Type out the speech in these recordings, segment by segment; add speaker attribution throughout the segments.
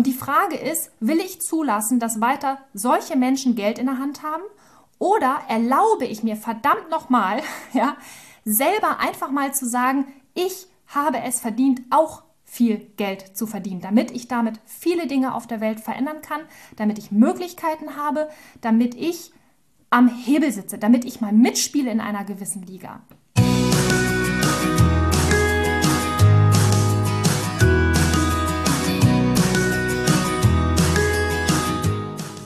Speaker 1: Und die Frage ist, will ich zulassen, dass weiter solche Menschen Geld in der Hand haben? Oder erlaube ich mir verdammt nochmal, ja, selber einfach mal zu sagen, ich habe es verdient, auch viel Geld zu verdienen, damit ich damit viele Dinge auf der Welt verändern kann, damit ich Möglichkeiten habe, damit ich am Hebel sitze, damit ich mal mitspiele in einer gewissen Liga.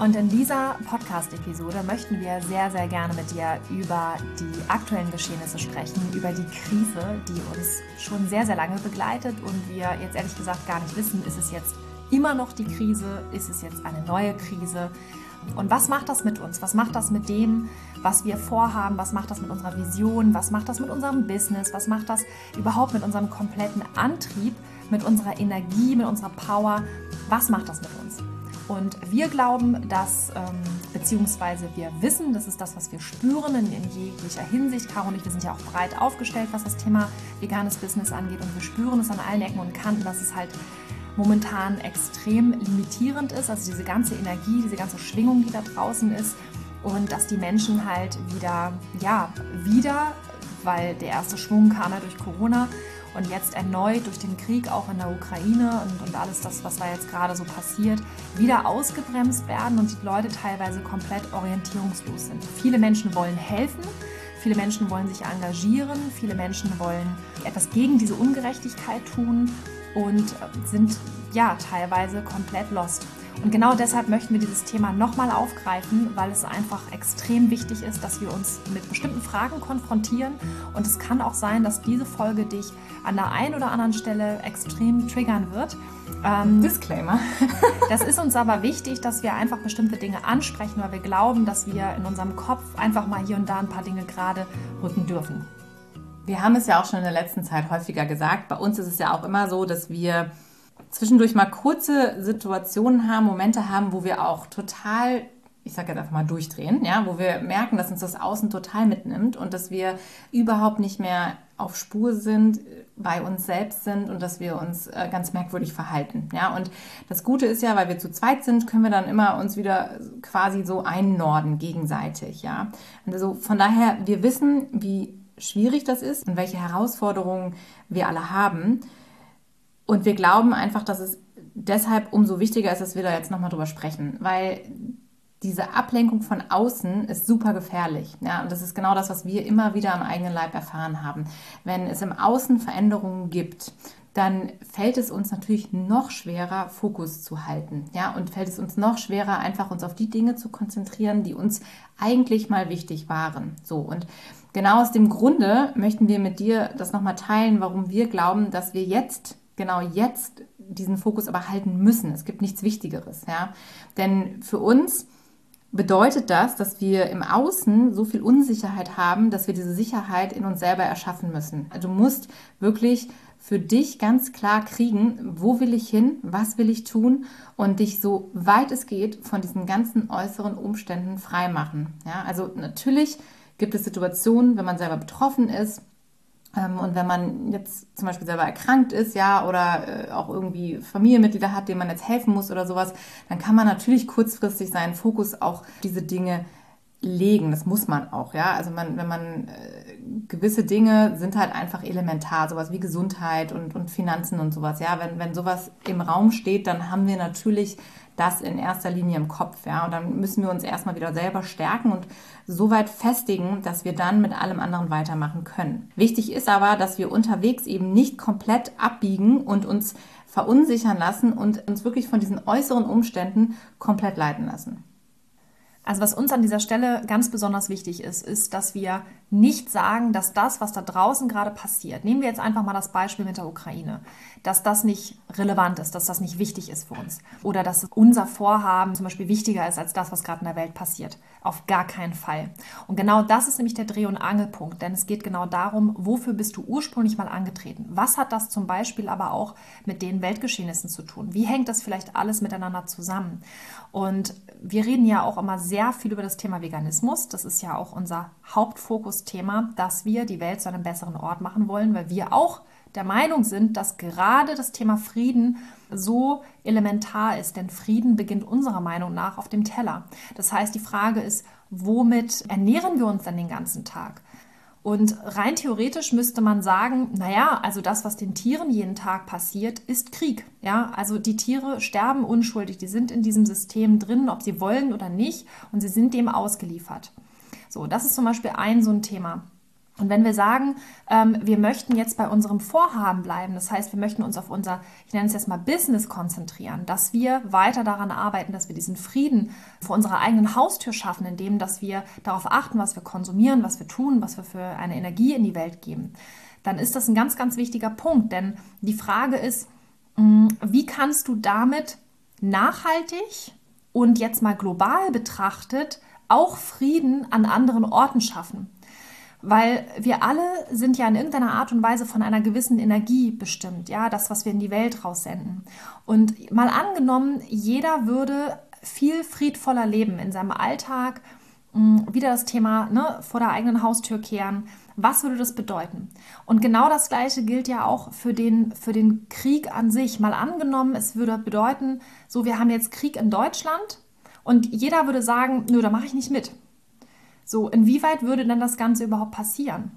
Speaker 1: Und in dieser Podcast-Episode möchten wir sehr, sehr gerne mit dir über die aktuellen Geschehnisse sprechen, über die Krise, die uns schon sehr, sehr lange begleitet und wir jetzt ehrlich gesagt gar nicht wissen, ist es jetzt immer noch die Krise, ist es jetzt eine neue Krise und was macht das mit uns? Was macht das mit dem, was wir vorhaben? Was macht das mit unserer Vision? Was macht das mit unserem Business? Was macht das überhaupt mit unserem kompletten Antrieb, mit unserer Energie, mit unserer Power? Was macht das mit uns? Und wir glauben, dass, ähm, beziehungsweise wir wissen, das ist das, was wir spüren in, in jeglicher Hinsicht. Caro und ich, wir sind ja auch breit aufgestellt, was das Thema veganes Business angeht. Und wir spüren es an allen Ecken und Kanten, dass es halt momentan extrem limitierend ist. Also diese ganze Energie, diese ganze Schwingung, die da draußen ist. Und dass die Menschen halt wieder, ja, wieder, weil der erste Schwung kam ja durch Corona, und jetzt erneut durch den Krieg auch in der Ukraine und, und alles das, was da jetzt gerade so passiert, wieder ausgebremst werden und die Leute teilweise komplett orientierungslos sind. Viele Menschen wollen helfen, viele Menschen wollen sich engagieren, viele Menschen wollen etwas gegen diese Ungerechtigkeit tun und sind ja teilweise komplett lost. Und genau deshalb möchten wir dieses Thema nochmal aufgreifen, weil es einfach extrem wichtig ist, dass wir uns mit bestimmten Fragen konfrontieren. Und es kann auch sein, dass diese Folge dich an der einen oder anderen Stelle extrem triggern wird.
Speaker 2: Ähm, Disclaimer.
Speaker 1: das ist uns aber wichtig, dass wir einfach bestimmte Dinge ansprechen, weil wir glauben, dass wir in unserem Kopf einfach mal hier und da ein paar Dinge gerade rücken dürfen.
Speaker 2: Wir haben es ja auch schon in der letzten Zeit häufiger gesagt. Bei uns ist es ja auch immer so, dass wir zwischendurch mal kurze Situationen haben, Momente haben, wo wir auch total ich sage jetzt einfach mal durchdrehen, ja, wo wir merken, dass uns das Außen total mitnimmt und dass wir überhaupt nicht mehr auf Spur sind, bei uns selbst sind und dass wir uns äh, ganz merkwürdig verhalten, ja. Und das Gute ist ja, weil wir zu zweit sind, können wir dann immer uns wieder quasi so einnorden gegenseitig, ja. Und also von daher, wir wissen, wie schwierig das ist und welche Herausforderungen wir alle haben. Und wir glauben einfach, dass es deshalb umso wichtiger ist, dass wir da jetzt nochmal drüber sprechen, weil diese Ablenkung von außen ist super gefährlich. Ja, und das ist genau das, was wir immer wieder am eigenen Leib erfahren haben. Wenn es im Außen Veränderungen gibt, dann fällt es uns natürlich noch schwerer, Fokus zu halten. Ja, und fällt es uns noch schwerer, einfach uns auf die Dinge zu konzentrieren, die uns eigentlich mal wichtig waren. So, und genau aus dem Grunde möchten wir mit dir das nochmal teilen, warum wir glauben, dass wir jetzt genau jetzt diesen Fokus aber halten müssen. Es gibt nichts Wichtigeres, ja. Denn für uns bedeutet das, dass wir im Außen so viel Unsicherheit haben, dass wir diese Sicherheit in uns selber erschaffen müssen. Also du musst wirklich für dich ganz klar kriegen, wo will ich hin, was will ich tun und dich so weit es geht von diesen ganzen äußeren Umständen frei machen. Ja, also natürlich gibt es Situationen, wenn man selber betroffen ist, und wenn man jetzt zum Beispiel selber erkrankt ist, ja, oder äh, auch irgendwie Familienmitglieder hat, denen man jetzt helfen muss oder sowas, dann kann man natürlich kurzfristig seinen Fokus auch diese Dinge legen. Das muss man auch, ja. Also man, wenn man äh, gewisse Dinge sind halt einfach elementar, sowas wie Gesundheit und, und Finanzen und sowas, ja. Wenn, wenn sowas im Raum steht, dann haben wir natürlich das in erster Linie im Kopf. Ja? Und dann müssen wir uns erstmal wieder selber stärken und so weit festigen, dass wir dann mit allem anderen weitermachen können. Wichtig ist aber, dass wir unterwegs eben nicht komplett abbiegen und uns verunsichern lassen und uns wirklich von diesen äußeren Umständen komplett leiten lassen.
Speaker 1: Also was uns an dieser Stelle ganz besonders wichtig ist, ist, dass wir nicht sagen, dass das, was da draußen gerade passiert, nehmen wir jetzt einfach mal das Beispiel mit der Ukraine, dass das nicht relevant ist, dass das nicht wichtig ist für uns oder dass unser Vorhaben zum Beispiel wichtiger ist als das, was gerade in der Welt passiert. Auf gar keinen Fall. Und genau das ist nämlich der Dreh- und Angelpunkt, denn es geht genau darum, wofür bist du ursprünglich mal angetreten? Was hat das zum Beispiel aber auch mit den Weltgeschehnissen zu tun? Wie hängt das vielleicht alles miteinander zusammen? Und wir reden ja auch immer sehr viel über das Thema Veganismus. Das ist ja auch unser Hauptfokusthema, dass wir die Welt zu einem besseren Ort machen wollen, weil wir auch der Meinung sind, dass gerade das Thema Frieden so elementar ist. Denn Frieden beginnt unserer Meinung nach auf dem Teller. Das heißt, die Frage ist, womit ernähren wir uns dann den ganzen Tag? Und rein theoretisch müsste man sagen, naja, also das, was den Tieren jeden Tag passiert, ist Krieg. Ja, also die Tiere sterben unschuldig, die sind in diesem System drin, ob sie wollen oder nicht, und sie sind dem ausgeliefert. So, das ist zum Beispiel ein so ein Thema. Und wenn wir sagen, ähm, wir möchten jetzt bei unserem Vorhaben bleiben, das heißt, wir möchten uns auf unser, ich nenne es jetzt mal Business konzentrieren, dass wir weiter daran arbeiten, dass wir diesen Frieden vor unserer eigenen Haustür schaffen, indem dass wir darauf achten, was wir konsumieren, was wir tun, was wir für eine Energie in die Welt geben, dann ist das ein ganz, ganz wichtiger Punkt. Denn die Frage ist, mm, wie kannst du damit nachhaltig und jetzt mal global betrachtet auch Frieden an anderen Orten schaffen? Weil wir alle sind ja in irgendeiner Art und Weise von einer gewissen Energie bestimmt, ja, das, was wir in die Welt raussenden. Und mal angenommen, jeder würde viel friedvoller leben in seinem Alltag, hm, wieder das Thema ne, vor der eigenen Haustür kehren. Was würde das bedeuten? Und genau das Gleiche gilt ja auch für den, für den Krieg an sich. Mal angenommen, es würde bedeuten, so, wir haben jetzt Krieg in Deutschland und jeder würde sagen, nö, da mache ich nicht mit. So, inwieweit würde denn das Ganze überhaupt passieren?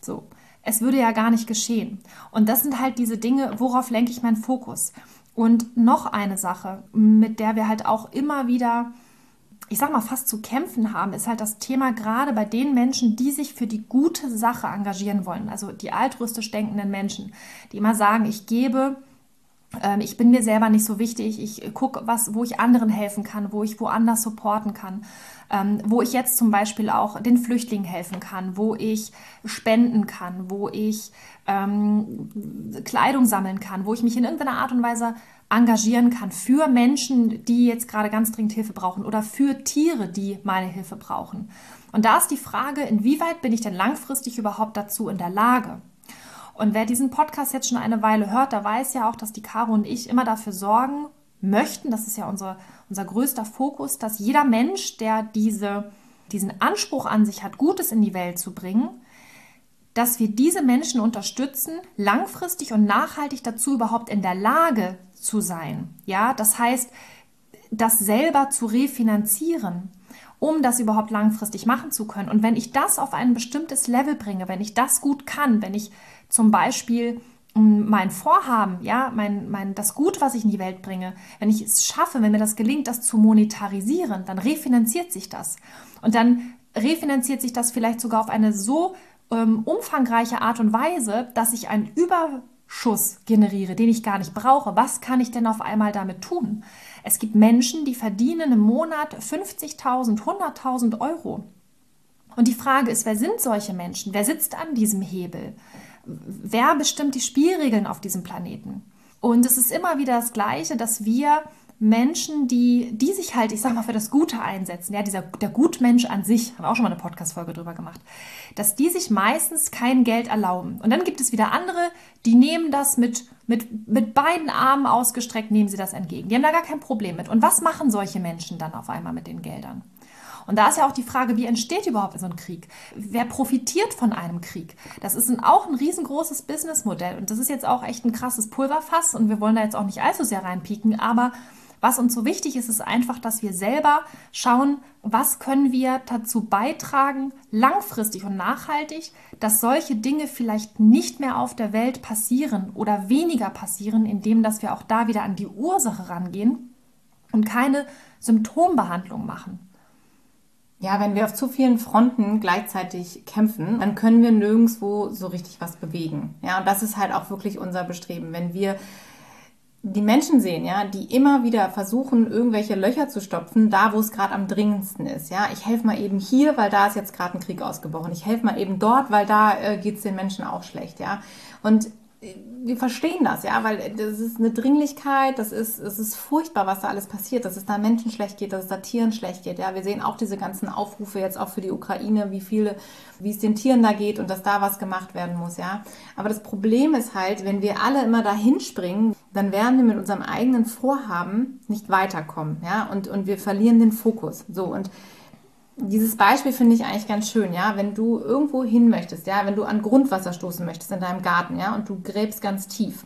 Speaker 1: So, es würde ja gar nicht geschehen. Und das sind halt diese Dinge, worauf lenke ich meinen Fokus? Und noch eine Sache, mit der wir halt auch immer wieder, ich sag mal, fast zu kämpfen haben, ist halt das Thema gerade bei den Menschen, die sich für die gute Sache engagieren wollen. Also die altruistisch denkenden Menschen, die immer sagen, ich gebe ich bin mir selber nicht so wichtig. Ich gucke, was, wo ich anderen helfen kann, wo ich woanders supporten kann, ähm, wo ich jetzt zum Beispiel auch den Flüchtlingen helfen kann, wo ich spenden kann, wo ich ähm, Kleidung sammeln kann, wo ich mich in irgendeiner Art und Weise engagieren kann für Menschen, die jetzt gerade ganz dringend Hilfe brauchen oder für Tiere, die meine Hilfe brauchen. Und da ist die Frage, inwieweit bin ich denn langfristig überhaupt dazu in der Lage? Und wer diesen Podcast jetzt schon eine Weile hört, der weiß ja auch, dass die Caro und ich immer dafür sorgen möchten, das ist ja unser, unser größter Fokus, dass jeder Mensch, der diese, diesen Anspruch an sich hat, Gutes in die Welt zu bringen, dass wir diese Menschen unterstützen, langfristig und nachhaltig dazu überhaupt in der Lage zu sein. Ja, das heißt, das selber zu refinanzieren, um das überhaupt langfristig machen zu können. Und wenn ich das auf ein bestimmtes Level bringe, wenn ich das gut kann, wenn ich zum Beispiel mm, mein Vorhaben, ja, mein, mein, das Gut, was ich in die Welt bringe, wenn ich es schaffe, wenn mir das gelingt, das zu monetarisieren, dann refinanziert sich das. Und dann refinanziert sich das vielleicht sogar auf eine so ähm, umfangreiche Art und Weise, dass ich einen Überschuss generiere, den ich gar nicht brauche. Was kann ich denn auf einmal damit tun? Es gibt Menschen, die verdienen im Monat 50.000, 100.000 Euro. Und die Frage ist, wer sind solche Menschen? Wer sitzt an diesem Hebel? Wer bestimmt die Spielregeln auf diesem Planeten? Und es ist immer wieder das Gleiche, dass wir Menschen, die, die sich halt, ich sag mal, für das Gute einsetzen, ja, dieser, der Gutmensch an sich, haben wir auch schon mal eine Podcast-Folge drüber gemacht, dass die sich meistens kein Geld erlauben. Und dann gibt es wieder andere, die nehmen das mit, mit, mit beiden Armen ausgestreckt, nehmen sie das entgegen. Die haben da gar kein Problem mit. Und was machen solche Menschen dann auf einmal mit den Geldern? Und da ist ja auch die Frage, wie entsteht überhaupt so ein Krieg? Wer profitiert von einem Krieg? Das ist ein, auch ein riesengroßes Businessmodell. Und das ist jetzt auch echt ein krasses Pulverfass. Und wir wollen da jetzt auch nicht allzu sehr reinpieken. Aber was uns so wichtig ist, ist einfach, dass wir selber schauen, was können wir dazu beitragen, langfristig und nachhaltig, dass solche Dinge vielleicht nicht mehr auf der Welt passieren oder weniger passieren, indem dass wir auch da wieder an die Ursache rangehen und keine Symptombehandlung machen.
Speaker 2: Ja, wenn wir auf zu vielen Fronten gleichzeitig kämpfen, dann können wir nirgendwo so richtig was bewegen. Ja, und das ist halt auch wirklich unser Bestreben. Wenn wir die Menschen sehen, ja, die immer wieder versuchen, irgendwelche Löcher zu stopfen, da wo es gerade am dringendsten ist. Ja, ich helfe mal eben hier, weil da ist jetzt gerade ein Krieg ausgebrochen. Ich helfe mal eben dort, weil da äh, geht es den Menschen auch schlecht. Ja, und wir verstehen das, ja, weil das ist eine Dringlichkeit, das ist, es ist furchtbar, was da alles passiert, dass es da Menschen schlecht geht, dass es da Tieren schlecht geht, ja. Wir sehen auch diese ganzen Aufrufe jetzt auch für die Ukraine, wie viele, wie es den Tieren da geht und dass da was gemacht werden muss, ja. Aber das Problem ist halt, wenn wir alle immer dahin springen, dann werden wir mit unserem eigenen Vorhaben nicht weiterkommen, ja, und, und wir verlieren den Fokus. So, und dieses Beispiel finde ich eigentlich ganz schön, ja, wenn du irgendwo hin möchtest, ja, wenn du an Grundwasser stoßen möchtest in deinem Garten, ja, und du gräbst ganz tief,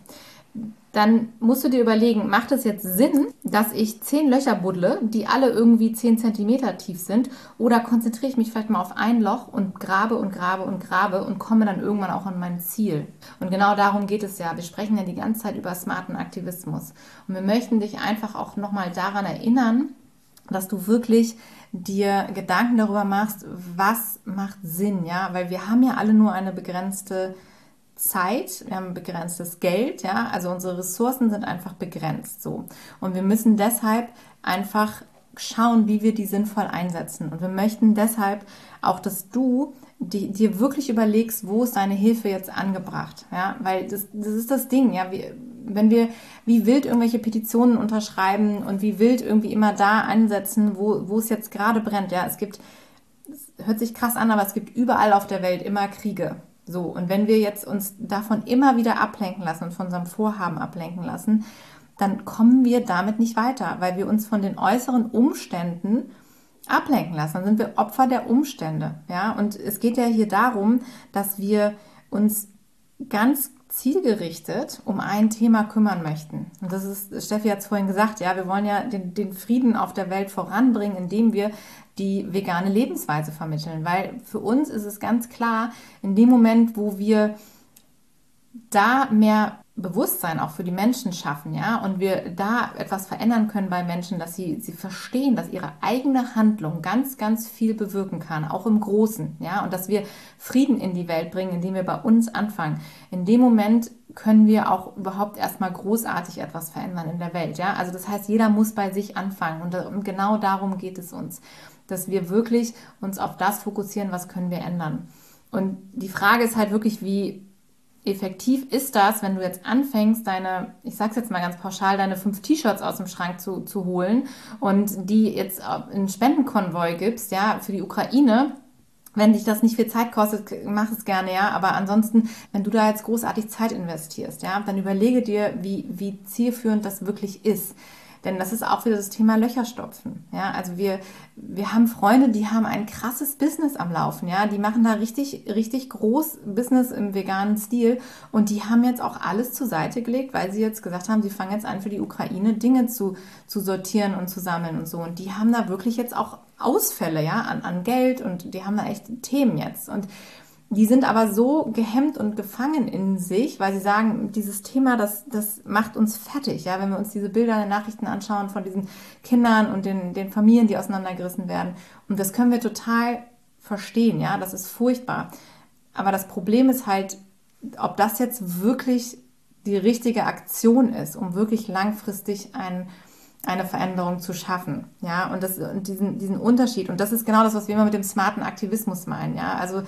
Speaker 2: dann musst du dir überlegen, macht es jetzt Sinn, dass ich zehn Löcher buddle, die alle irgendwie zehn Zentimeter tief sind, oder konzentriere ich mich vielleicht mal auf ein Loch und grabe und grabe und grabe und komme dann irgendwann auch an mein Ziel? Und genau darum geht es ja. Wir sprechen ja die ganze Zeit über smarten Aktivismus. Und wir möchten dich einfach auch nochmal daran erinnern, dass du wirklich dir Gedanken darüber machst, was macht Sinn, ja, weil wir haben ja alle nur eine begrenzte Zeit, wir haben begrenztes Geld, ja, also unsere Ressourcen sind einfach begrenzt so. Und wir müssen deshalb einfach schauen, wie wir die sinnvoll einsetzen. Und wir möchten deshalb auch, dass du die, dir wirklich überlegst, wo ist deine Hilfe jetzt angebracht, ja, weil das, das ist das Ding, ja, wir, wenn wir wie wild irgendwelche Petitionen unterschreiben und wie wild irgendwie immer da ansetzen, wo, wo es jetzt gerade brennt. Ja, es gibt, es hört sich krass an, aber es gibt überall auf der Welt immer Kriege. So, und wenn wir jetzt uns davon immer wieder ablenken lassen und von unserem Vorhaben ablenken lassen, dann kommen wir damit nicht weiter, weil wir uns von den äußeren Umständen ablenken lassen. Dann sind wir Opfer der Umstände. Ja, und es geht ja hier darum, dass wir uns ganz zielgerichtet um ein Thema kümmern möchten. Und das ist, Steffi hat es vorhin gesagt, ja, wir wollen ja den, den Frieden auf der Welt voranbringen, indem wir die vegane Lebensweise vermitteln. Weil für uns ist es ganz klar, in dem Moment, wo wir da mehr Bewusstsein auch für die Menschen schaffen, ja, und wir da etwas verändern können bei Menschen, dass sie, sie verstehen, dass ihre eigene Handlung ganz, ganz viel bewirken kann, auch im Großen, ja, und dass wir Frieden in die Welt bringen, indem wir bei uns anfangen. In dem Moment können wir auch überhaupt erstmal großartig etwas verändern in der Welt, ja. Also das heißt, jeder muss bei sich anfangen und, und genau darum geht es uns, dass wir wirklich uns auf das fokussieren, was können wir ändern. Und die Frage ist halt wirklich, wie effektiv ist das, wenn du jetzt anfängst, deine, ich sag's jetzt mal ganz pauschal, deine fünf T-Shirts aus dem Schrank zu, zu holen und die jetzt in Spendenkonvoi gibst, ja, für die Ukraine, wenn dich das nicht viel Zeit kostet, mach es gerne, ja. Aber ansonsten, wenn du da jetzt großartig Zeit investierst, ja, dann überlege dir, wie, wie zielführend das wirklich ist. Denn das ist auch wieder das Thema Löcherstopfen. Ja, also wir, wir haben Freunde, die haben ein krasses Business am Laufen. Ja, die machen da richtig, richtig groß Business im veganen Stil. Und die haben jetzt auch alles zur Seite gelegt, weil sie jetzt gesagt haben, sie fangen jetzt an für die Ukraine Dinge zu, zu sortieren und zu sammeln und so. Und die haben da wirklich jetzt auch Ausfälle, ja, an, an Geld und die haben da echt Themen jetzt. Und die sind aber so gehemmt und gefangen in sich, weil sie sagen, dieses Thema, das, das macht uns fertig. Ja, wenn wir uns diese Bilder in den Nachrichten anschauen von diesen Kindern und den, den Familien, die auseinandergerissen werden. Und das können wir total verstehen. Ja, das ist furchtbar. Aber das Problem ist halt, ob das jetzt wirklich die richtige Aktion ist, um wirklich langfristig ein, eine Veränderung zu schaffen. Ja, und, das, und diesen, diesen Unterschied. Und das ist genau das, was wir immer mit dem smarten Aktivismus meinen. Ja, also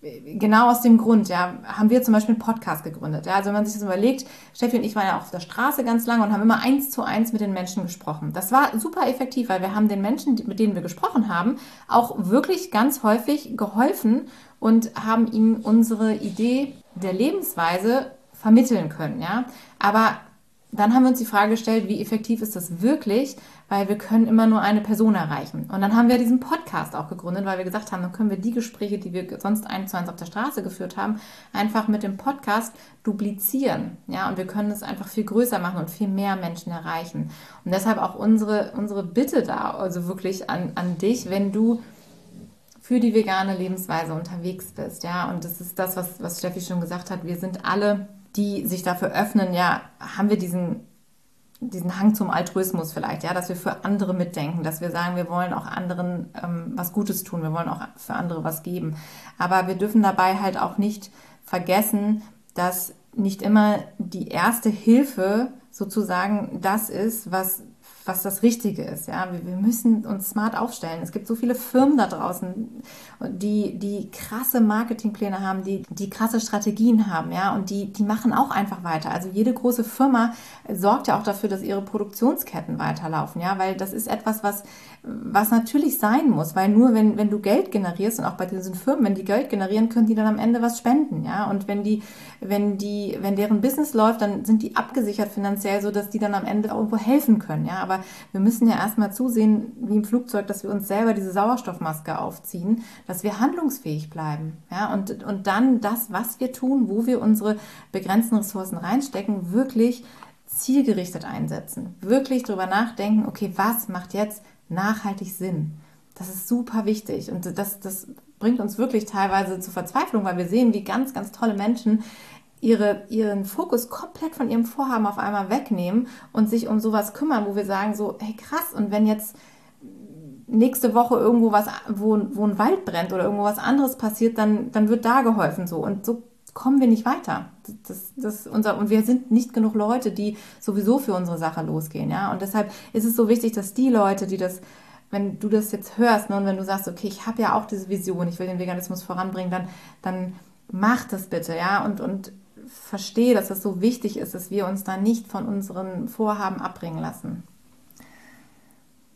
Speaker 2: genau aus dem Grund, ja, haben wir zum Beispiel einen Podcast gegründet. Ja, also wenn man sich das überlegt, Steffi und ich waren ja auf der Straße ganz lange und haben immer eins zu eins mit den Menschen gesprochen. Das war super effektiv, weil wir haben den Menschen, mit denen wir gesprochen haben, auch wirklich ganz häufig geholfen und haben ihnen unsere Idee der Lebensweise vermitteln können, ja. Aber dann haben wir uns die Frage gestellt, wie effektiv ist das wirklich, weil wir können immer nur eine Person erreichen. Und dann haben wir diesen Podcast auch gegründet, weil wir gesagt haben, dann können wir die Gespräche, die wir sonst eins zu eins auf der Straße geführt haben, einfach mit dem Podcast duplizieren. Ja, und wir können es einfach viel größer machen und viel mehr Menschen erreichen. Und deshalb auch unsere, unsere Bitte da, also wirklich an, an dich, wenn du für die vegane Lebensweise unterwegs bist. Ja, und das ist das, was, was Steffi schon gesagt hat. Wir sind alle die sich dafür öffnen, ja, haben wir diesen, diesen Hang zum Altruismus vielleicht, ja, dass wir für andere mitdenken, dass wir sagen, wir wollen auch anderen ähm, was Gutes tun, wir wollen auch für andere was geben. Aber wir dürfen dabei halt auch nicht vergessen, dass nicht immer die erste Hilfe sozusagen das ist, was was das Richtige ist. Ja, wir, wir, müssen uns smart aufstellen. Es gibt so viele Firmen da draußen, die, die krasse Marketingpläne haben, die, die krasse Strategien haben, ja, und die, die machen auch einfach weiter. Also jede große Firma sorgt ja auch dafür, dass ihre Produktionsketten weiterlaufen, ja, weil das ist etwas, was, was natürlich sein muss, weil nur wenn, wenn du Geld generierst und auch bei diesen Firmen, wenn die Geld generieren, können die dann am Ende was spenden, ja, und wenn die, wenn die, wenn deren Business läuft, dann sind die abgesichert finanziell, so dass die dann am Ende irgendwo helfen können, ja, aber wir müssen ja erstmal zusehen, wie im Flugzeug, dass wir uns selber diese Sauerstoffmaske aufziehen, dass wir handlungsfähig bleiben. Ja? Und, und dann das, was wir tun, wo wir unsere begrenzten Ressourcen reinstecken, wirklich zielgerichtet einsetzen. Wirklich darüber nachdenken, okay, was macht jetzt nachhaltig Sinn? Das ist super wichtig und das, das bringt uns wirklich teilweise zur Verzweiflung, weil wir sehen, wie ganz, ganz tolle Menschen ihre, ihren Fokus komplett von ihrem Vorhaben auf einmal wegnehmen und sich um sowas kümmern, wo wir sagen so, hey krass, und wenn jetzt nächste Woche irgendwo was, wo, wo ein Wald brennt oder irgendwo was anderes passiert, dann, dann wird da geholfen so. Und so kommen wir nicht weiter. Das, das unser, und wir sind nicht genug Leute, die sowieso für unsere Sache losgehen. Ja? Und deshalb ist es so wichtig, dass die Leute, die das, wenn du das jetzt hörst ne, und wenn du sagst, okay, ich habe ja auch diese Vision, ich will den Veganismus voranbringen, dann, dann mach das bitte, ja, und, und verstehe, dass es so wichtig ist, dass wir uns da nicht von unseren Vorhaben abbringen lassen.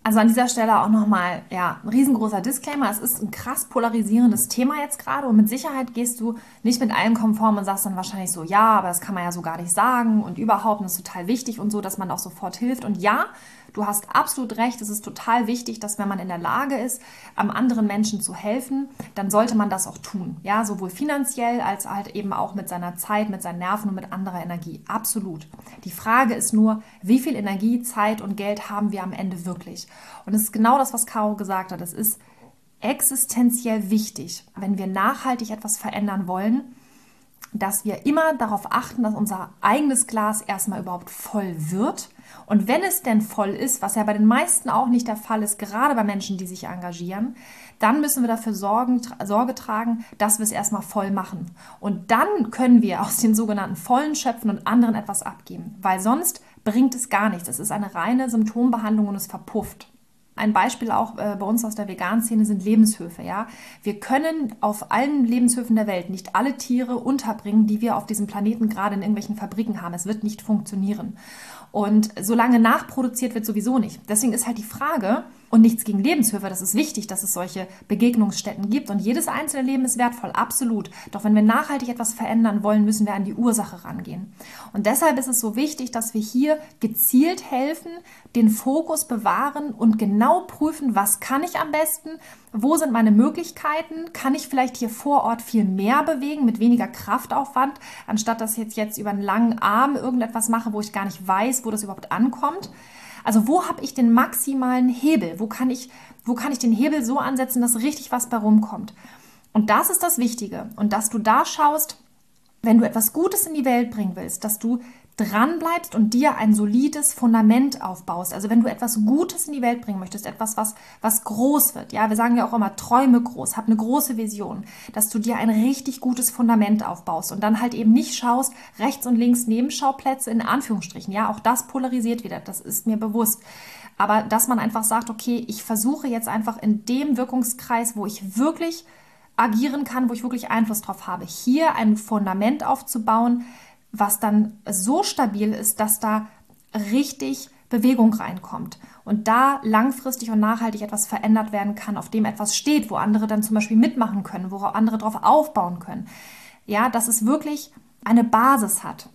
Speaker 1: Also an dieser Stelle auch nochmal, ja, ein riesengroßer Disclaimer. Es ist ein krass polarisierendes Thema jetzt gerade und mit Sicherheit gehst du nicht mit allem konform und sagst dann wahrscheinlich so, ja, aber das kann man ja so gar nicht sagen und überhaupt, und das ist total wichtig und so, dass man auch sofort hilft. Und ja, Du hast absolut recht, es ist total wichtig, dass wenn man in der Lage ist, am anderen Menschen zu helfen, dann sollte man das auch tun. Ja, sowohl finanziell als halt eben auch mit seiner Zeit, mit seinen Nerven und mit anderer Energie. Absolut. Die Frage ist nur, wie viel Energie, Zeit und Geld haben wir am Ende wirklich? Und es ist genau das, was Caro gesagt hat. Es ist existenziell wichtig, wenn wir nachhaltig etwas verändern wollen, dass wir immer darauf achten, dass unser eigenes Glas erstmal überhaupt voll wird. Und wenn es denn voll ist, was ja bei den meisten auch nicht der Fall ist, gerade bei Menschen, die sich engagieren, dann müssen wir dafür sorgen, Sorge tragen, dass wir es erstmal voll machen. Und dann können wir aus den sogenannten vollen schöpfen und anderen etwas abgeben, weil sonst bringt es gar nichts. Es ist eine reine Symptombehandlung und es verpufft. Ein Beispiel auch äh, bei uns aus der Vegan-Szene sind Lebenshöfe. Ja? Wir können auf allen Lebenshöfen der Welt nicht alle Tiere unterbringen, die wir auf diesem Planeten gerade in irgendwelchen Fabriken haben. Es wird nicht funktionieren. Und solange nachproduziert wird, sowieso nicht. Deswegen ist halt die Frage, und nichts gegen Lebenshöfe, das ist wichtig, dass es solche Begegnungsstätten gibt. Und jedes einzelne Leben ist wertvoll, absolut. Doch wenn wir nachhaltig etwas verändern wollen, müssen wir an die Ursache rangehen. Und deshalb ist es so wichtig, dass wir hier gezielt helfen, den Fokus bewahren und genau prüfen, was kann ich am besten, wo sind meine Möglichkeiten, kann ich vielleicht hier vor Ort viel mehr bewegen mit weniger Kraftaufwand, anstatt dass ich jetzt, jetzt über einen langen Arm irgendetwas mache, wo ich gar nicht weiß, wo das überhaupt ankommt. Also wo habe ich den maximalen Hebel? Wo kann ich, wo kann ich den Hebel so ansetzen, dass richtig was bei rumkommt? Und das ist das Wichtige. Und dass du da schaust, wenn du etwas Gutes in die Welt bringen willst, dass du dran bleibst und dir ein solides Fundament aufbaust. Also wenn du etwas Gutes in die Welt bringen möchtest, etwas, was, was groß wird, ja, wir sagen ja auch immer, träume groß, hab eine große Vision, dass du dir ein richtig gutes Fundament aufbaust und dann halt eben nicht schaust, rechts und links Nebenschauplätze in Anführungsstrichen, ja, auch das polarisiert wieder, das ist mir bewusst. Aber dass man einfach sagt, okay, ich versuche jetzt einfach in dem Wirkungskreis, wo ich wirklich agieren kann, wo ich wirklich Einfluss drauf habe, hier ein Fundament aufzubauen, was dann so stabil ist, dass da richtig Bewegung reinkommt und da langfristig und nachhaltig etwas verändert werden kann, auf dem etwas steht, wo andere dann zum Beispiel mitmachen können, wo andere darauf aufbauen können. Ja, dass es wirklich eine Basis hat.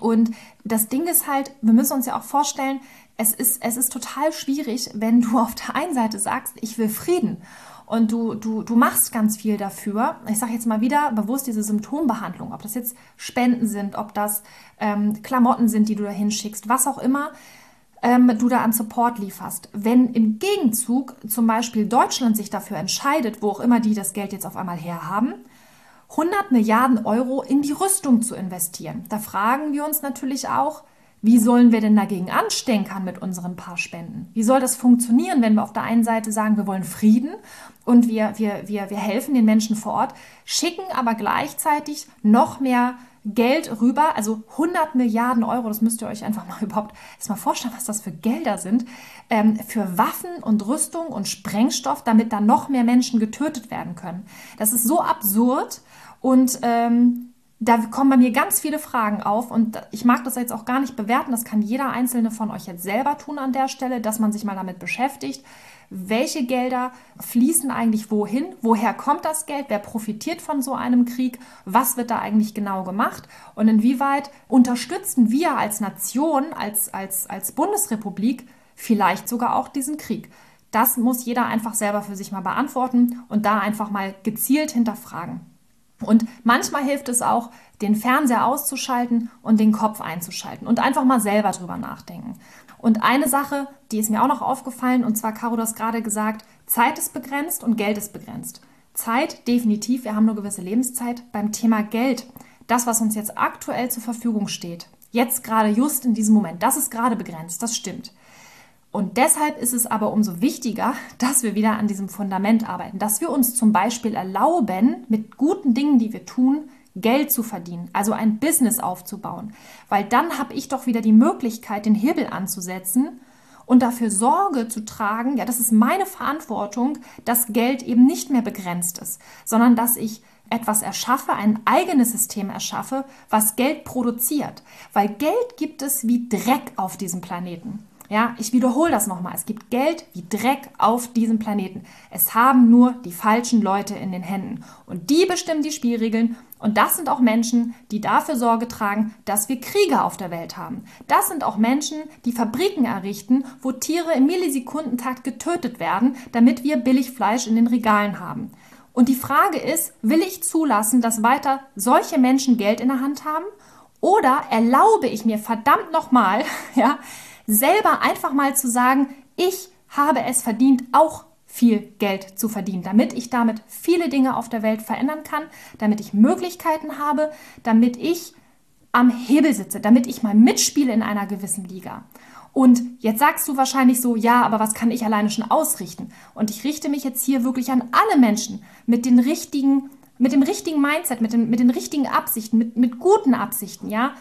Speaker 1: Und das Ding ist halt, wir müssen uns ja auch vorstellen, es ist, es ist total schwierig, wenn du auf der einen Seite sagst, ich will Frieden und du, du, du machst ganz viel dafür. Ich sage jetzt mal wieder bewusst diese Symptombehandlung, ob das jetzt Spenden sind, ob das ähm, Klamotten sind, die du da hinschickst, was auch immer ähm, du da an Support lieferst. Wenn im Gegenzug zum Beispiel Deutschland sich dafür entscheidet, wo auch immer die das Geld jetzt auf einmal herhaben, 100 Milliarden Euro in die Rüstung zu investieren. Da fragen wir uns natürlich auch, wie sollen wir denn dagegen anstenkern mit unseren paar Spenden? Wie soll das funktionieren, wenn wir auf der einen Seite sagen, wir wollen Frieden und wir, wir, wir, wir helfen den Menschen vor Ort, schicken aber gleichzeitig noch mehr Geld rüber, also 100 Milliarden Euro, das müsst ihr euch einfach mal überhaupt erstmal vorstellen, was das für Gelder sind, ähm, für Waffen und Rüstung und Sprengstoff, damit da noch mehr Menschen getötet werden können. Das ist so absurd und ähm, da kommen bei mir ganz viele Fragen auf und ich mag das jetzt auch gar nicht bewerten. Das kann jeder einzelne von euch jetzt selber tun an der Stelle, dass man sich mal damit beschäftigt. Welche Gelder fließen eigentlich wohin? Woher kommt das Geld? Wer profitiert von so einem Krieg? Was wird da eigentlich genau gemacht? Und inwieweit unterstützen wir als Nation, als, als, als Bundesrepublik vielleicht sogar auch diesen Krieg? Das muss jeder einfach selber für sich mal beantworten und da einfach mal gezielt hinterfragen. Und manchmal hilft es auch, den Fernseher auszuschalten und den Kopf einzuschalten und einfach mal selber drüber nachdenken. Und eine Sache, die ist mir auch noch aufgefallen, und zwar, Caro, du hast gerade gesagt, Zeit ist begrenzt und Geld ist begrenzt. Zeit, definitiv, wir haben nur gewisse Lebenszeit. Beim Thema Geld, das, was uns jetzt aktuell zur Verfügung steht, jetzt gerade just in diesem Moment, das ist gerade begrenzt, das stimmt. Und deshalb ist es aber umso wichtiger, dass wir wieder an diesem Fundament arbeiten, dass wir uns zum Beispiel erlauben, mit guten Dingen, die wir tun, Geld zu verdienen, also ein Business aufzubauen. Weil dann habe ich doch wieder die Möglichkeit, den Hebel anzusetzen und dafür Sorge zu tragen, ja, das ist meine Verantwortung, dass Geld eben nicht mehr begrenzt ist, sondern dass ich etwas erschaffe, ein eigenes System erschaffe, was Geld produziert. Weil Geld gibt es wie Dreck auf diesem Planeten. Ja, ich wiederhole das nochmal. Es gibt Geld wie Dreck auf diesem Planeten. Es haben nur die falschen Leute in den Händen. Und die bestimmen die Spielregeln. Und das sind auch Menschen, die dafür Sorge tragen, dass wir Kriege auf der Welt haben. Das sind auch Menschen, die Fabriken errichten, wo Tiere im Millisekundentakt getötet werden, damit wir billig Fleisch in den Regalen haben. Und die Frage ist, will ich zulassen, dass weiter solche Menschen Geld in der Hand haben? Oder erlaube ich mir verdammt nochmal, ja, selber einfach mal zu sagen, ich habe es verdient, auch viel Geld zu verdienen, damit ich damit viele Dinge auf der Welt verändern kann, damit ich Möglichkeiten habe, damit ich am Hebel sitze, damit ich mal mitspiele in einer gewissen Liga. Und jetzt sagst du wahrscheinlich so, ja, aber was kann ich alleine schon ausrichten? Und ich richte mich jetzt hier wirklich an alle Menschen mit den richtigen, mit dem richtigen Mindset, mit den, mit den richtigen Absichten, mit, mit guten Absichten, ja,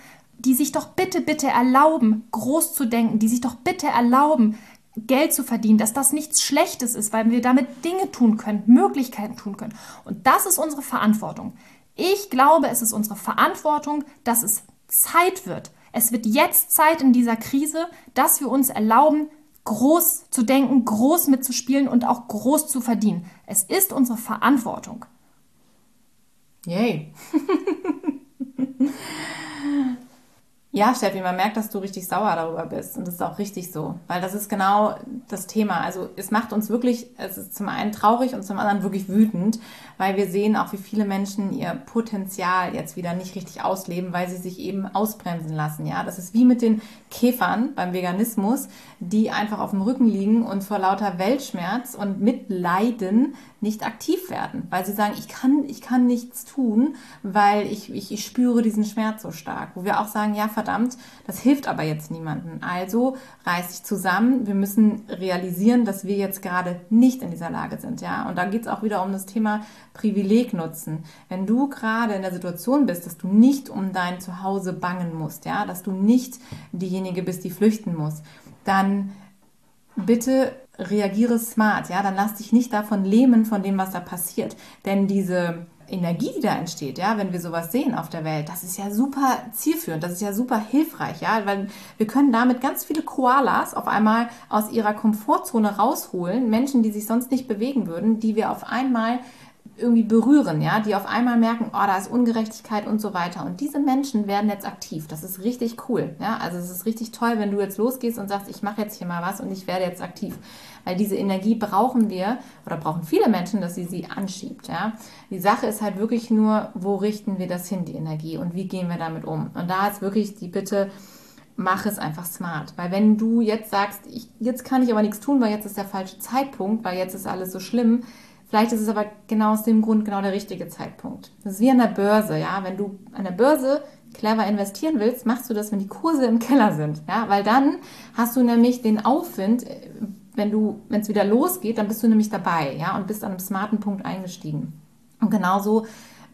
Speaker 1: die sich doch bitte, bitte erlauben, groß zu denken, die sich doch bitte erlauben, Geld zu verdienen, dass das nichts Schlechtes ist, weil wir damit Dinge tun können, Möglichkeiten tun können. Und das ist unsere Verantwortung. Ich glaube, es ist unsere Verantwortung, dass es Zeit wird. Es wird jetzt Zeit in dieser Krise, dass wir uns erlauben, groß zu denken, groß mitzuspielen und auch groß zu verdienen. Es ist unsere Verantwortung.
Speaker 2: Yay. Ja, Steffi, man merkt, dass du richtig sauer darüber bist. Und das ist auch richtig so. Weil das ist genau das Thema. Also es macht uns wirklich, es ist zum einen traurig und zum anderen wirklich wütend, weil wir sehen auch, wie viele Menschen ihr Potenzial jetzt wieder nicht richtig ausleben, weil sie sich eben ausbremsen lassen. Ja, das ist wie mit den Käfern beim Veganismus, die einfach auf dem Rücken liegen und vor lauter Weltschmerz und Mitleiden nicht aktiv werden, weil sie sagen, ich kann, ich kann nichts tun, weil ich, ich, ich spüre diesen Schmerz so stark. Wo wir auch sagen, ja, verdammt, das hilft aber jetzt niemandem. Also reiß dich zusammen. Wir müssen realisieren, dass wir jetzt gerade nicht in dieser Lage sind. Ja, und da geht es auch wieder um das Thema Privileg nutzen. Wenn du gerade in der Situation bist, dass du nicht um dein Zuhause bangen musst, ja, dass du nicht diejenige bist, die flüchten muss, dann bitte reagiere smart, ja, dann lass dich nicht davon lähmen von dem, was da passiert. Denn diese Energie, die da entsteht, ja, wenn wir sowas sehen auf der Welt, das ist ja super zielführend, das ist ja super hilfreich, ja, weil wir können damit ganz viele Koalas auf einmal aus ihrer Komfortzone rausholen, Menschen, die sich sonst nicht bewegen würden, die wir auf einmal irgendwie berühren, ja, die auf einmal merken, oh, da ist Ungerechtigkeit und so weiter. Und diese Menschen werden jetzt aktiv. Das ist richtig cool, ja. Also es ist richtig toll, wenn du jetzt losgehst und sagst, ich mache jetzt hier mal was und ich werde jetzt aktiv. Weil diese Energie brauchen wir oder brauchen viele Menschen, dass sie sie anschiebt, ja. Die Sache ist halt wirklich nur, wo richten wir das hin, die Energie und wie gehen wir damit um? Und da ist wirklich die Bitte, mach es einfach smart. Weil wenn du jetzt sagst, ich, jetzt kann ich aber nichts tun, weil jetzt ist der falsche Zeitpunkt, weil jetzt ist alles so schlimm, Vielleicht ist es aber genau aus dem Grund genau der richtige Zeitpunkt. Das ist wie an der Börse, ja. Wenn du an der Börse clever investieren willst, machst du das, wenn die Kurse im Keller sind, ja. Weil dann hast du nämlich den Aufwind, äh, wenn du, wenn es wieder losgeht, dann bist du nämlich dabei, ja, und bist an einem smarten Punkt eingestiegen. Und genauso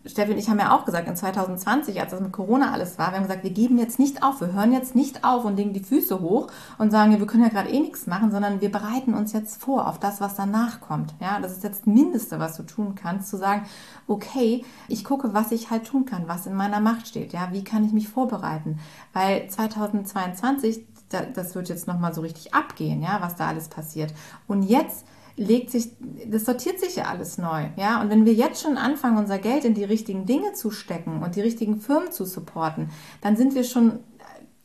Speaker 2: Steffi und ich haben ja auch gesagt, in 2020, als das mit Corona alles war, wir haben gesagt, wir geben jetzt nicht auf, wir hören jetzt nicht auf und legen die Füße hoch und sagen, wir können ja gerade eh nichts machen, sondern wir bereiten uns jetzt vor auf das, was danach kommt. Ja, das ist jetzt das Mindeste, was du tun kannst, zu sagen, okay, ich gucke, was ich halt tun kann, was in meiner Macht steht. Ja, wie kann ich mich vorbereiten? Weil 2022, das wird jetzt nochmal so richtig abgehen, ja, was da alles passiert. Und jetzt legt sich, das sortiert sich ja alles neu, ja. Und wenn wir jetzt schon anfangen, unser Geld in die richtigen Dinge zu stecken und die richtigen Firmen zu supporten, dann sind wir schon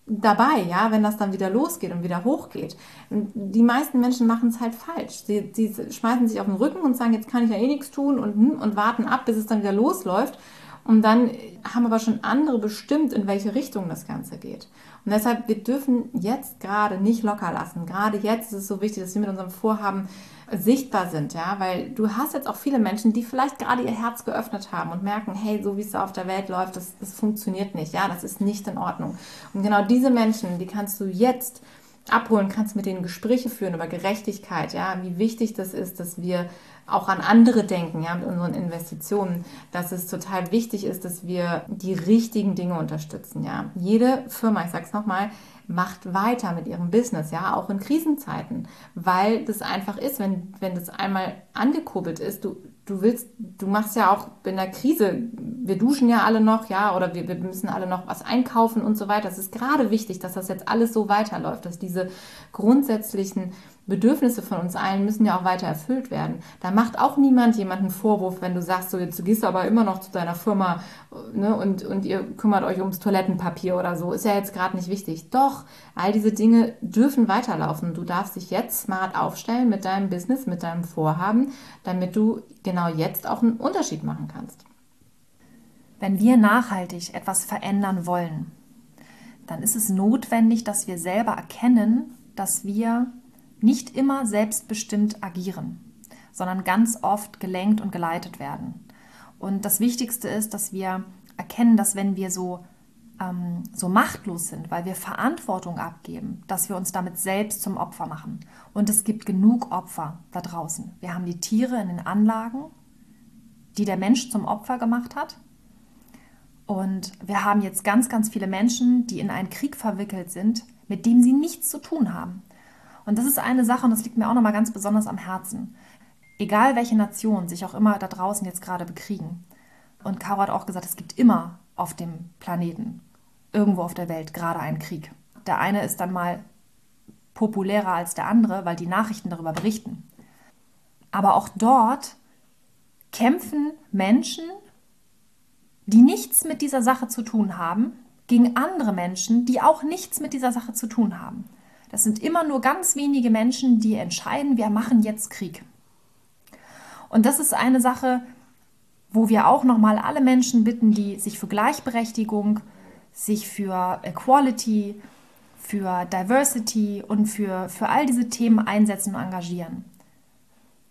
Speaker 2: dabei, ja, wenn das dann wieder losgeht und wieder hochgeht. Die meisten Menschen machen es halt falsch. Sie, sie schmeißen sich auf den Rücken und sagen, jetzt kann ich ja eh nichts tun und, hm, und warten ab, bis es dann wieder losläuft. Und dann haben aber schon andere bestimmt, in welche Richtung das Ganze geht. Und deshalb, wir dürfen jetzt gerade nicht locker lassen. Gerade jetzt ist es so wichtig, dass wir mit unserem Vorhaben sichtbar sind, ja, weil du hast jetzt auch viele Menschen, die vielleicht gerade ihr Herz geöffnet haben und merken, hey, so wie es auf der Welt läuft, das, das funktioniert nicht, ja, das ist nicht in Ordnung. Und genau diese Menschen, die kannst du jetzt abholen, kannst mit denen Gespräche führen über Gerechtigkeit, ja, wie wichtig das ist, dass wir auch an andere denken, ja, mit unseren Investitionen, dass es total wichtig ist, dass wir die richtigen Dinge unterstützen, ja. Jede Firma, ich sag's nochmal, macht weiter mit ihrem Business, ja, auch in Krisenzeiten, weil das einfach ist, wenn, wenn das einmal angekurbelt ist, du, du willst, du machst ja auch in der Krise, wir duschen ja alle noch, ja, oder wir, wir müssen alle noch was einkaufen und so weiter. Es ist gerade wichtig, dass das jetzt alles so weiterläuft, dass diese grundsätzlichen Bedürfnisse von uns allen müssen ja auch weiter erfüllt werden. Da macht auch niemand jemanden Vorwurf, wenn du sagst, so jetzt gehst du aber immer noch zu deiner Firma ne, und, und ihr kümmert euch ums Toilettenpapier oder so. Ist ja jetzt gerade nicht wichtig. Doch, all diese Dinge dürfen weiterlaufen. Du darfst dich jetzt smart aufstellen mit deinem Business, mit deinem Vorhaben, damit du genau jetzt auch einen Unterschied machen kannst.
Speaker 1: Wenn wir nachhaltig etwas verändern wollen, dann ist es notwendig, dass wir selber erkennen, dass wir nicht immer selbstbestimmt agieren, sondern ganz oft gelenkt und geleitet werden. Und das Wichtigste ist, dass wir erkennen, dass wenn wir so, ähm, so machtlos sind, weil wir Verantwortung abgeben, dass wir uns damit selbst zum Opfer machen. Und es gibt genug Opfer da draußen. Wir haben die Tiere in den Anlagen, die der Mensch zum Opfer gemacht hat. Und wir haben jetzt ganz, ganz viele Menschen, die in einen Krieg verwickelt sind, mit dem sie nichts zu tun haben. Und das ist eine Sache, und das liegt mir auch nochmal ganz besonders am Herzen. Egal welche Nationen sich auch immer da draußen jetzt gerade bekriegen. Und Caro hat auch gesagt, es gibt immer auf dem Planeten, irgendwo auf der Welt, gerade einen Krieg. Der eine ist dann mal populärer als der andere, weil die Nachrichten darüber berichten. Aber auch dort kämpfen Menschen, die nichts mit dieser Sache zu tun haben, gegen andere Menschen, die auch nichts mit dieser Sache zu tun haben. Das sind immer nur ganz wenige Menschen, die entscheiden, wir machen jetzt Krieg. Und das ist eine Sache, wo wir auch nochmal alle Menschen bitten, die sich für Gleichberechtigung, sich für Equality, für Diversity und für, für all diese Themen einsetzen und engagieren.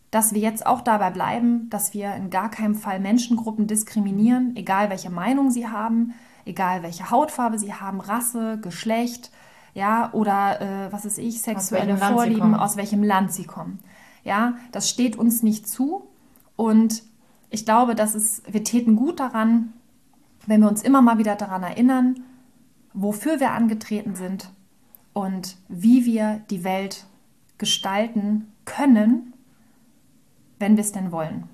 Speaker 1: Dass wir jetzt auch dabei bleiben, dass wir in gar keinem Fall Menschengruppen diskriminieren, egal welche Meinung sie haben, egal welche Hautfarbe sie haben, Rasse, Geschlecht, ja, oder äh, was ist ich, sexuelle Vorlieben, aus welchem Land sie kommen. Ja, das steht uns nicht zu und ich glaube, dass es, wir täten gut daran, wenn wir uns immer mal wieder daran erinnern, wofür wir angetreten sind und wie wir die Welt gestalten können, wenn wir es denn wollen.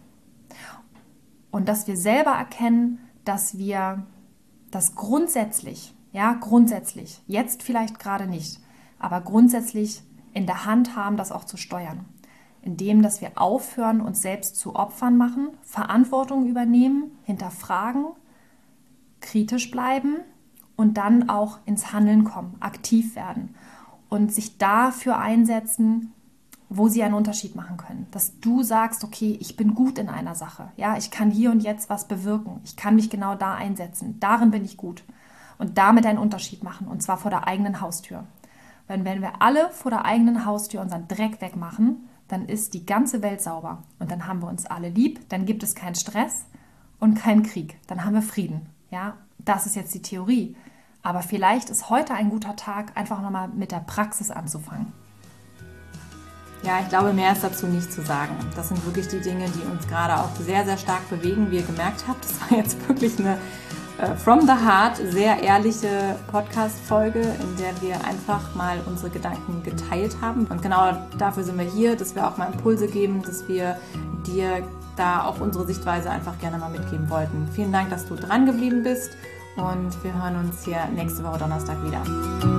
Speaker 1: Und dass wir selber erkennen, dass wir das grundsätzlich ja, grundsätzlich. Jetzt vielleicht gerade nicht, aber grundsätzlich in der Hand haben, das auch zu steuern. Indem, dass wir aufhören, uns selbst zu Opfern machen, Verantwortung übernehmen, hinterfragen, kritisch bleiben und dann auch ins Handeln kommen, aktiv werden und sich dafür einsetzen, wo sie einen Unterschied machen können. Dass du sagst, okay, ich bin gut in einer Sache. Ja, ich kann hier und jetzt was bewirken. Ich kann mich genau da einsetzen. Darin bin ich gut und damit einen Unterschied machen, und zwar vor der eigenen Haustür. Weil wenn wir alle vor der eigenen Haustür unseren Dreck wegmachen, dann ist die ganze Welt sauber und dann haben wir uns alle lieb, dann gibt es keinen Stress und keinen Krieg, dann haben wir Frieden. Ja, das ist jetzt die Theorie. Aber vielleicht ist heute ein guter Tag, einfach nochmal mit der Praxis anzufangen.
Speaker 2: Ja, ich glaube, mehr ist dazu nicht zu sagen. Das sind wirklich die Dinge, die uns gerade auch sehr, sehr stark bewegen. Wie ihr gemerkt habt, das war jetzt wirklich eine From the Heart sehr ehrliche Podcast-Folge, in der wir einfach mal unsere Gedanken geteilt haben. Und genau dafür sind wir hier, dass wir auch mal Impulse geben, dass wir dir da auch unsere Sichtweise einfach gerne mal mitgeben wollten. Vielen Dank, dass du dran geblieben bist und wir hören uns hier nächste Woche Donnerstag wieder.